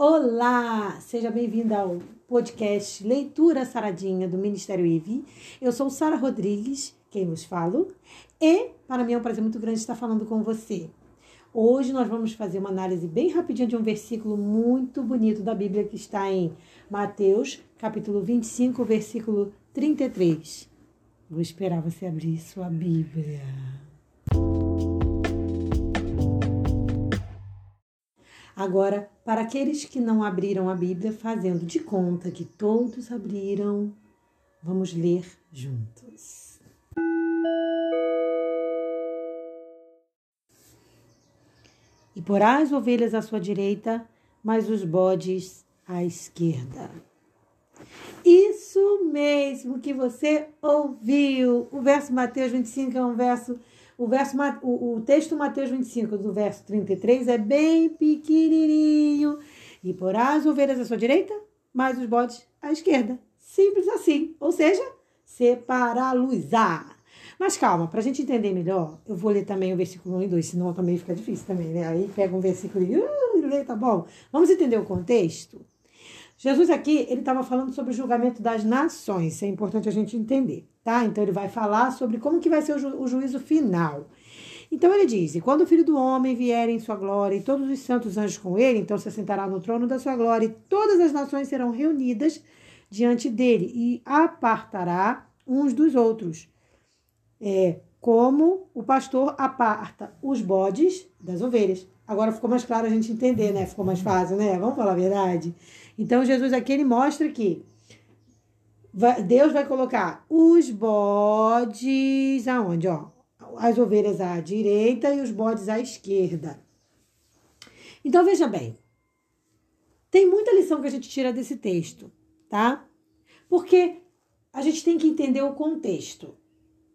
Olá, seja bem-vinda ao podcast Leitura Saradinha do Ministério IVE. Eu sou Sara Rodrigues, quem vos falo, e para mim é um prazer muito grande estar falando com você. Hoje nós vamos fazer uma análise bem rapidinha de um versículo muito bonito da Bíblia que está em Mateus, capítulo 25, versículo 33. Vou esperar você abrir sua Bíblia. Agora, para aqueles que não abriram a Bíblia, fazendo de conta que todos abriram, vamos ler juntos. E porá as ovelhas à sua direita, mas os bodes à esquerda. Isso mesmo que você ouviu. O verso Mateus 25 é um verso o, verso, o, o texto Mateus 25, do verso 33, é bem pequenininho. E porá as ovelhas à sua direita, mas os bodes à esquerda. Simples assim. Ou seja, separá-los-á. Mas calma, para a gente entender melhor, eu vou ler também o versículo 1 e 2, senão também fica difícil também, né? Aí pega um versículo e uh, lê, tá bom? Vamos entender o contexto? Jesus aqui, ele estava falando sobre o julgamento das nações, isso é importante a gente entender, tá? Então ele vai falar sobre como que vai ser o, ju o juízo final. Então ele diz: E quando o filho do homem vier em sua glória e todos os santos anjos com ele, então se sentará no trono da sua glória e todas as nações serão reunidas diante dele e apartará uns dos outros. É como o pastor aparta os bodes das ovelhas. Agora ficou mais claro a gente entender, né? Ficou mais fácil, né? Vamos falar a verdade? Então, Jesus aqui ele mostra que Deus vai colocar os bodes aonde? Ó, as ovelhas à direita e os bodes à esquerda. Então, veja bem. Tem muita lição que a gente tira desse texto, tá? Porque a gente tem que entender o contexto.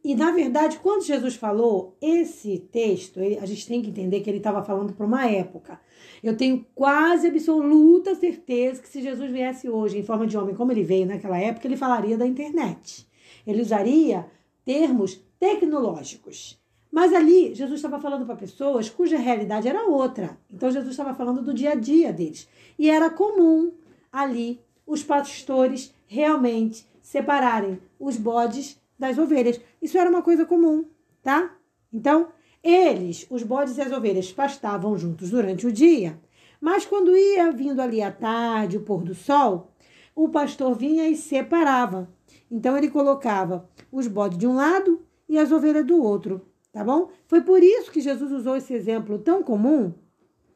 E, na verdade, quando Jesus falou esse texto, ele, a gente tem que entender que ele estava falando para uma época. Eu tenho quase absoluta certeza que se Jesus viesse hoje em forma de homem, como ele veio naquela época, ele falaria da internet. Ele usaria termos tecnológicos. Mas ali, Jesus estava falando para pessoas cuja realidade era outra. Então, Jesus estava falando do dia a dia deles. E era comum ali os pastores realmente separarem os bodes das ovelhas. Isso era uma coisa comum, tá? Então, eles, os bodes e as ovelhas, pastavam juntos durante o dia, mas quando ia vindo ali à tarde, o pôr do sol, o pastor vinha e separava. Então ele colocava os bodes de um lado e as ovelhas do outro, tá bom? Foi por isso que Jesus usou esse exemplo tão comum,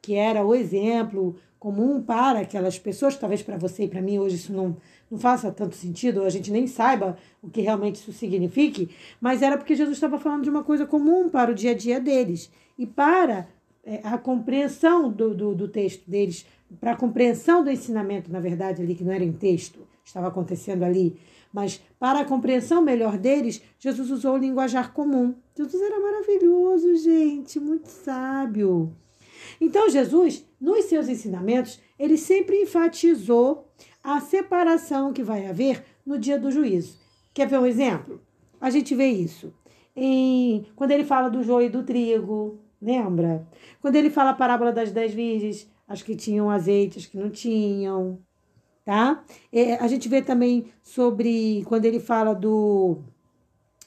que era o exemplo comum para aquelas pessoas, talvez para você e para mim hoje isso não, não faça tanto sentido, a gente nem saiba o que realmente isso signifique, mas era porque Jesus estava falando de uma coisa comum para o dia a dia deles e para é, a compreensão do, do, do texto deles, para a compreensão do ensinamento, na verdade, ali, que não era em texto, estava acontecendo ali, mas para a compreensão melhor deles, Jesus usou o linguajar comum. Jesus era maravilhoso, gente, muito sábio. Então, Jesus, nos seus ensinamentos, ele sempre enfatizou a separação que vai haver no dia do juízo. Quer ver um exemplo? A gente vê isso em quando ele fala do joio e do trigo, lembra? Quando ele fala a parábola das dez virgens, as que tinham azeite, as que não tinham, tá? É, a gente vê também sobre quando ele fala do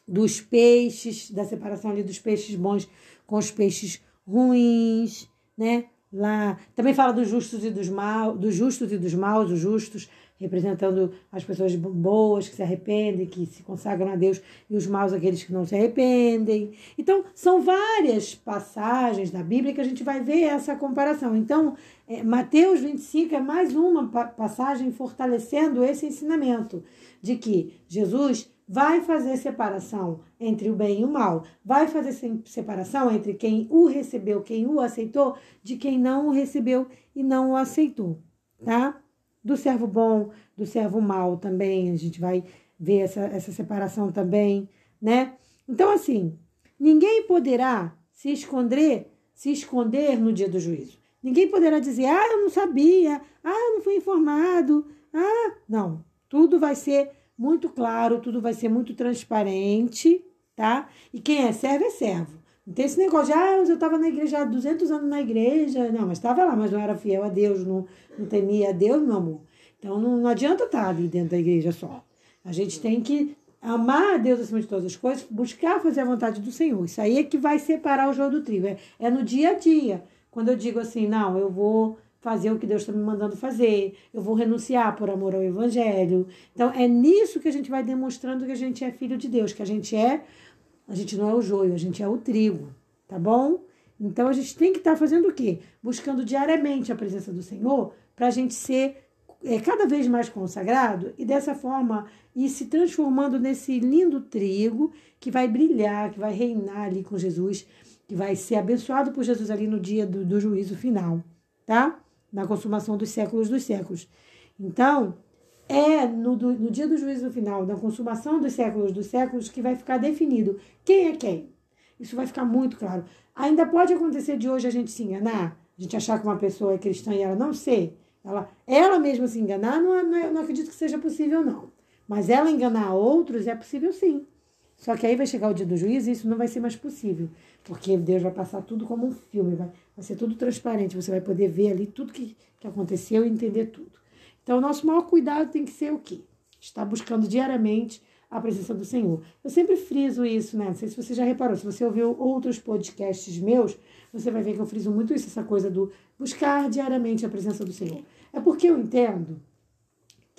dos peixes, da separação ali dos peixes bons com os peixes ruins né? Lá também fala dos justos e dos maus, dos justos e dos maus, os justos representando as pessoas boas que se arrependem, que se consagram a Deus, e os maus aqueles que não se arrependem. Então, são várias passagens da Bíblia que a gente vai ver essa comparação. Então, é, Mateus 25 é mais uma passagem fortalecendo esse ensinamento de que Jesus vai fazer separação entre o bem e o mal, vai fazer separação entre quem o recebeu, quem o aceitou, de quem não o recebeu e não o aceitou, tá? Do servo bom, do servo mal também, a gente vai ver essa, essa separação também, né? Então, assim, ninguém poderá se esconder, se esconder no dia do juízo. Ninguém poderá dizer, ah, eu não sabia, ah, eu não fui informado, ah, não. Tudo vai ser muito claro, tudo vai ser muito transparente, tá? E quem é servo é servo. Não tem esse negócio de, ah, eu estava na igreja há 200 anos na igreja. Não, mas estava lá, mas não era fiel a Deus, não, não temia a Deus, meu amor. Então não, não adianta estar ali dentro da igreja só. A gente tem que amar a Deus acima de todas as coisas, buscar fazer a vontade do Senhor. Isso aí é que vai separar o jogo do trigo. É, é no dia a dia. Quando eu digo assim, não, eu vou fazer o que Deus está me mandando fazer, eu vou renunciar por amor ao Evangelho. Então, é nisso que a gente vai demonstrando que a gente é filho de Deus, que a gente é, a gente não é o joio, a gente é o trigo, tá bom? Então, a gente tem que estar tá fazendo o quê? Buscando diariamente a presença do Senhor para a gente ser é, cada vez mais consagrado e dessa forma ir se transformando nesse lindo trigo que vai brilhar, que vai reinar ali com Jesus, que vai ser abençoado por Jesus ali no dia do, do juízo final, tá? Na consumação dos séculos dos séculos. Então, é no, no dia do juízo final, na consumação dos séculos dos séculos, que vai ficar definido quem é quem. Isso vai ficar muito claro. Ainda pode acontecer de hoje a gente se enganar, a gente achar que uma pessoa é cristã e ela não ser. Ela, ela mesma se enganar, não, não, é, não acredito que seja possível, não. Mas ela enganar outros é possível sim. Só que aí vai chegar o dia do juízo e isso não vai ser mais possível. Porque Deus vai passar tudo como um filme, vai, vai ser tudo transparente. Você vai poder ver ali tudo que, que aconteceu e entender tudo. Então, o nosso maior cuidado tem que ser o quê? Estar buscando diariamente a presença do Senhor. Eu sempre friso isso, né? Não sei se você já reparou. Se você ouviu outros podcasts meus, você vai ver que eu friso muito isso, essa coisa do buscar diariamente a presença do Senhor. É porque eu entendo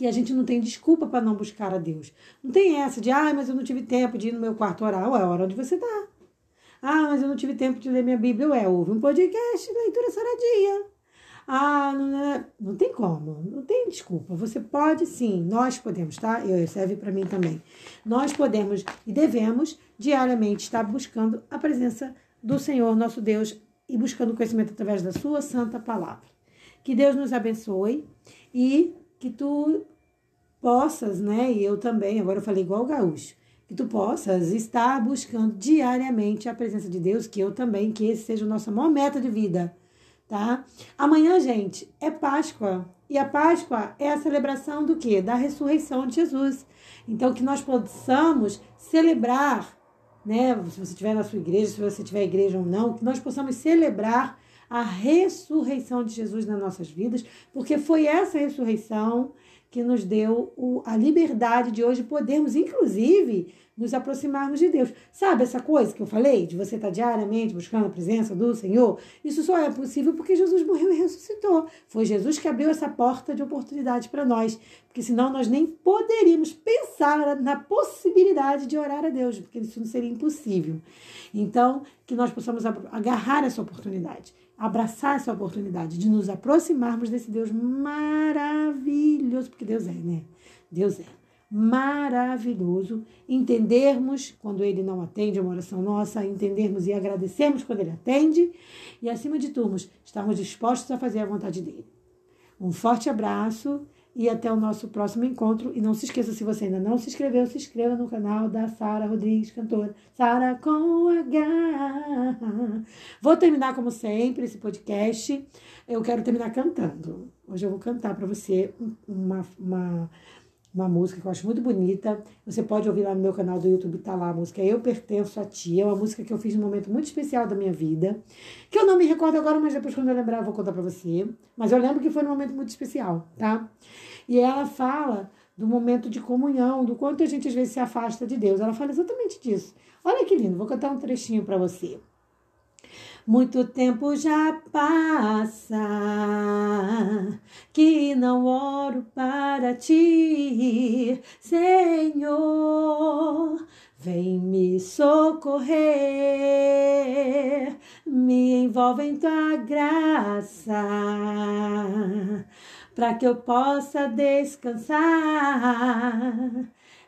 que a gente não tem desculpa para não buscar a Deus. Não tem essa de, ah, mas eu não tive tempo de ir no meu quarto orar. Ué, hora onde você está. Ah, mas eu não tive tempo de ler minha Bíblia. Ué, ouve um podcast, leitura saradinha. Ah, não, não, não tem como, não tem desculpa. Você pode sim, nós podemos, tá? Eu, serve para mim também. Nós podemos e devemos diariamente estar buscando a presença do Senhor, nosso Deus, e buscando conhecimento através da Sua santa palavra. Que Deus nos abençoe e que tu possas, né? E eu também, agora eu falei igual o gaúcho, que tu possas estar buscando diariamente a presença de Deus, que eu também, que esse seja a nossa maior meta de vida, tá? Amanhã, gente, é Páscoa. E a Páscoa é a celebração do quê? Da ressurreição de Jesus. Então, que nós possamos celebrar né? Se você estiver na sua igreja, se você tiver igreja ou não, que nós possamos celebrar a ressurreição de Jesus nas nossas vidas, porque foi essa ressurreição que nos deu o, a liberdade de hoje podermos, inclusive, nos aproximarmos de Deus. Sabe essa coisa que eu falei, de você estar diariamente buscando a presença do Senhor? Isso só é possível porque Jesus morreu e ressuscitou. Foi Jesus que abriu essa porta de oportunidade para nós, porque senão nós nem poderíamos pensar na possibilidade de orar a Deus, porque isso não seria impossível. Então, que nós possamos agarrar essa oportunidade abraçar essa oportunidade de nos aproximarmos desse Deus maravilhoso, Deus é, né? Deus é maravilhoso. Entendermos quando Ele não atende a uma oração nossa, entendermos e agradecermos quando Ele atende, e acima de tudo, estarmos dispostos a fazer a vontade dEle. Um forte abraço e até o nosso próximo encontro. E não se esqueça, se você ainda não se inscreveu, se inscreva no canal da Sara Rodrigues, cantora. Sara com H. Vou terminar, como sempre, esse podcast. Eu quero terminar cantando. Hoje eu vou cantar para você uma, uma uma música que eu acho muito bonita. Você pode ouvir lá no meu canal do YouTube, tá lá a música Eu Pertenço a Ti. É uma música que eu fiz num momento muito especial da minha vida, que eu não me recordo agora, mas depois quando eu lembrar eu vou contar pra você. Mas eu lembro que foi num momento muito especial, tá? E ela fala do momento de comunhão, do quanto a gente às vezes se afasta de Deus. Ela fala exatamente disso. Olha que lindo, vou cantar um trechinho para você. Muito tempo já passa que não oro para ti, Senhor. Vem me socorrer, me envolve em tua graça, para que eu possa descansar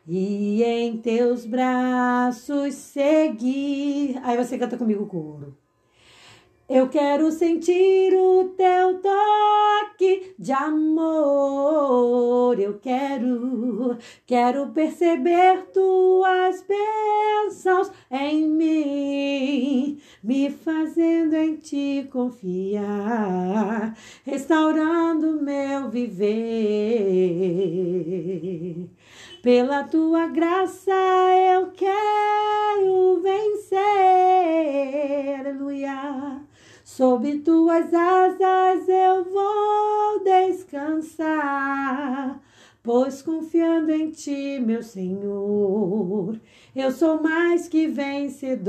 e em teus braços seguir. Aí você canta comigo o coro. Eu quero sentir o teu toque de amor. Eu quero, quero perceber tuas bênçãos em mim, me fazendo em ti confiar, restaurando meu viver. Pela tua graça eu quero vencer. Aleluia. Sob tuas asas eu vou descansar. Pois confiando em ti, meu Senhor, eu sou mais que vencedor.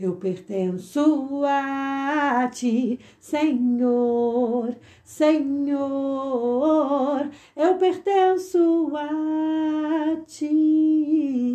Eu pertenço a ti, Senhor, Senhor. Eu pertenço a ti.